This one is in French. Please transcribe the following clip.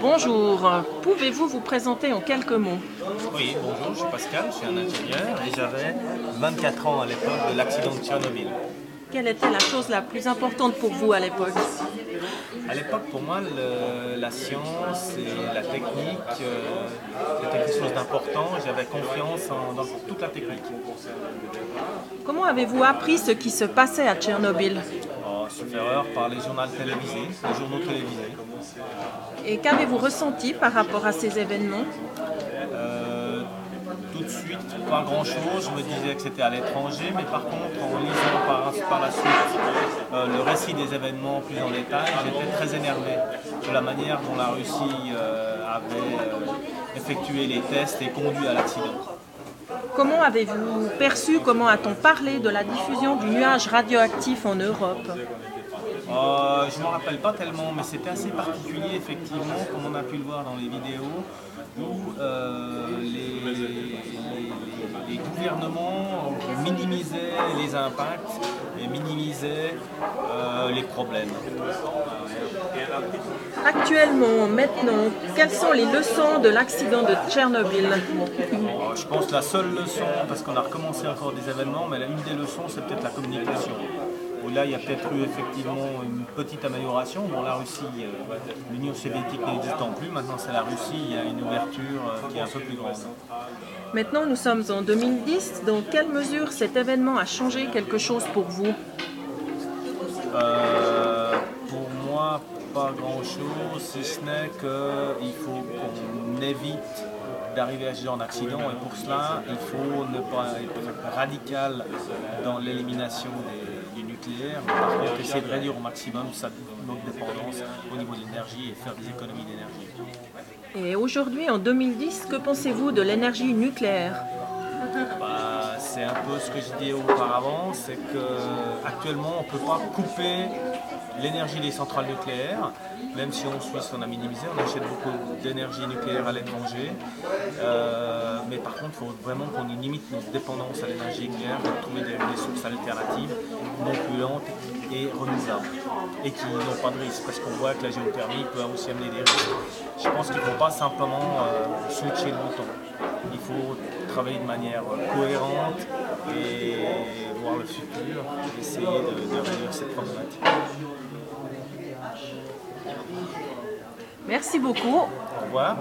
Bonjour, pouvez-vous vous présenter en quelques mots Oui, bonjour, je suis Pascal, je suis un ingénieur et j'avais 24 ans à l'époque de l'accident de Tchernobyl. Quelle était la chose la plus importante pour vous à l'époque À l'époque, pour moi, le- la science et la technique euh, était quelque chose d'important. J'avais confiance en- dans toute la technique. Comment avez-vous appris ce qui se passait à Tchernobyl Par les journaux télévisés, les journaux télévisés. Et qu'avez-vous ressenti par rapport à ces événements? Euh, tout de suite, pas grand-chose. Je me disais que c'était à l'étranger, mais par contre, en lisant par, par la suite euh, le récit des événements plus en détail, j'étais très énervé de la manière dont la Russie euh, avait effectué les tests et conduit à l'accident. Comment avez-vous perçu, comment a-t-on parlé de la diffusion du nuage radioactif en Europe? Euh, je ne m'en rappelle pas tellement, mais c'était assez particulier, effectivement, comme on a pu le voir dans les vidéos, où euh, les, les- les gouvernements minimisaient les impacts et minimisaient euh, les problèmes. Actuellement, maintenant, quelles sont les leçons de l'accident de Tchernobyl? Je pense que la seule leçon, parce qu'on a recommencé encore des événements, mais une des leçons, c'est peut-être la communication. Où là, il y a peut-être eu effectivement une petite amélioration. Bon, la Russie, euh, l'Union soviétique n'existant plus, maintenant c'est la Russie, il y a une ouverture euh, qui est un peu plus grande. Maintenant, nous sommes en 2010. Dans quelle mesure cet événement a changé quelque chose pour vous? Euh, pour moi, pas grand-chose, si ce n'est qu'il faut qu'on évite d'arriver à ce genre d'accident et pour cela, il faut ne pas être radical dans l'élimination des- du nucléaire, mais par contre essayer de réduire au maximum sa, notre dépendance au niveau de l'énergie et faire des économies d'énergie. Et aujourd'hui, en 2010, que pensez-vous de l'énergie nucléaire? Bah, c'est un peu ce que je disais auparavant, c'est que actuellement on ne peut pas couper l'énergie des centrales nucléaires, même si en Suisse on a minimisé, on achète beaucoup d'énergie nucléaire à l'étranger, Euh, mais par contre il faut vraiment qu'on limite notre dépendance à l'énergie nucléaire, trouver des, des sources alternatives non polluantes et renouvelables, et qui n'ont pas de risque, parce qu'on voit que la géothermie peut aussi amener des risques. Je pense qu'il ne faut pas simplement euh, switcher le bouton. Il faut travailler de manière euh, cohérente et voir le futur, essayer de, de réduire cette problématique. Merci beaucoup. Au revoir.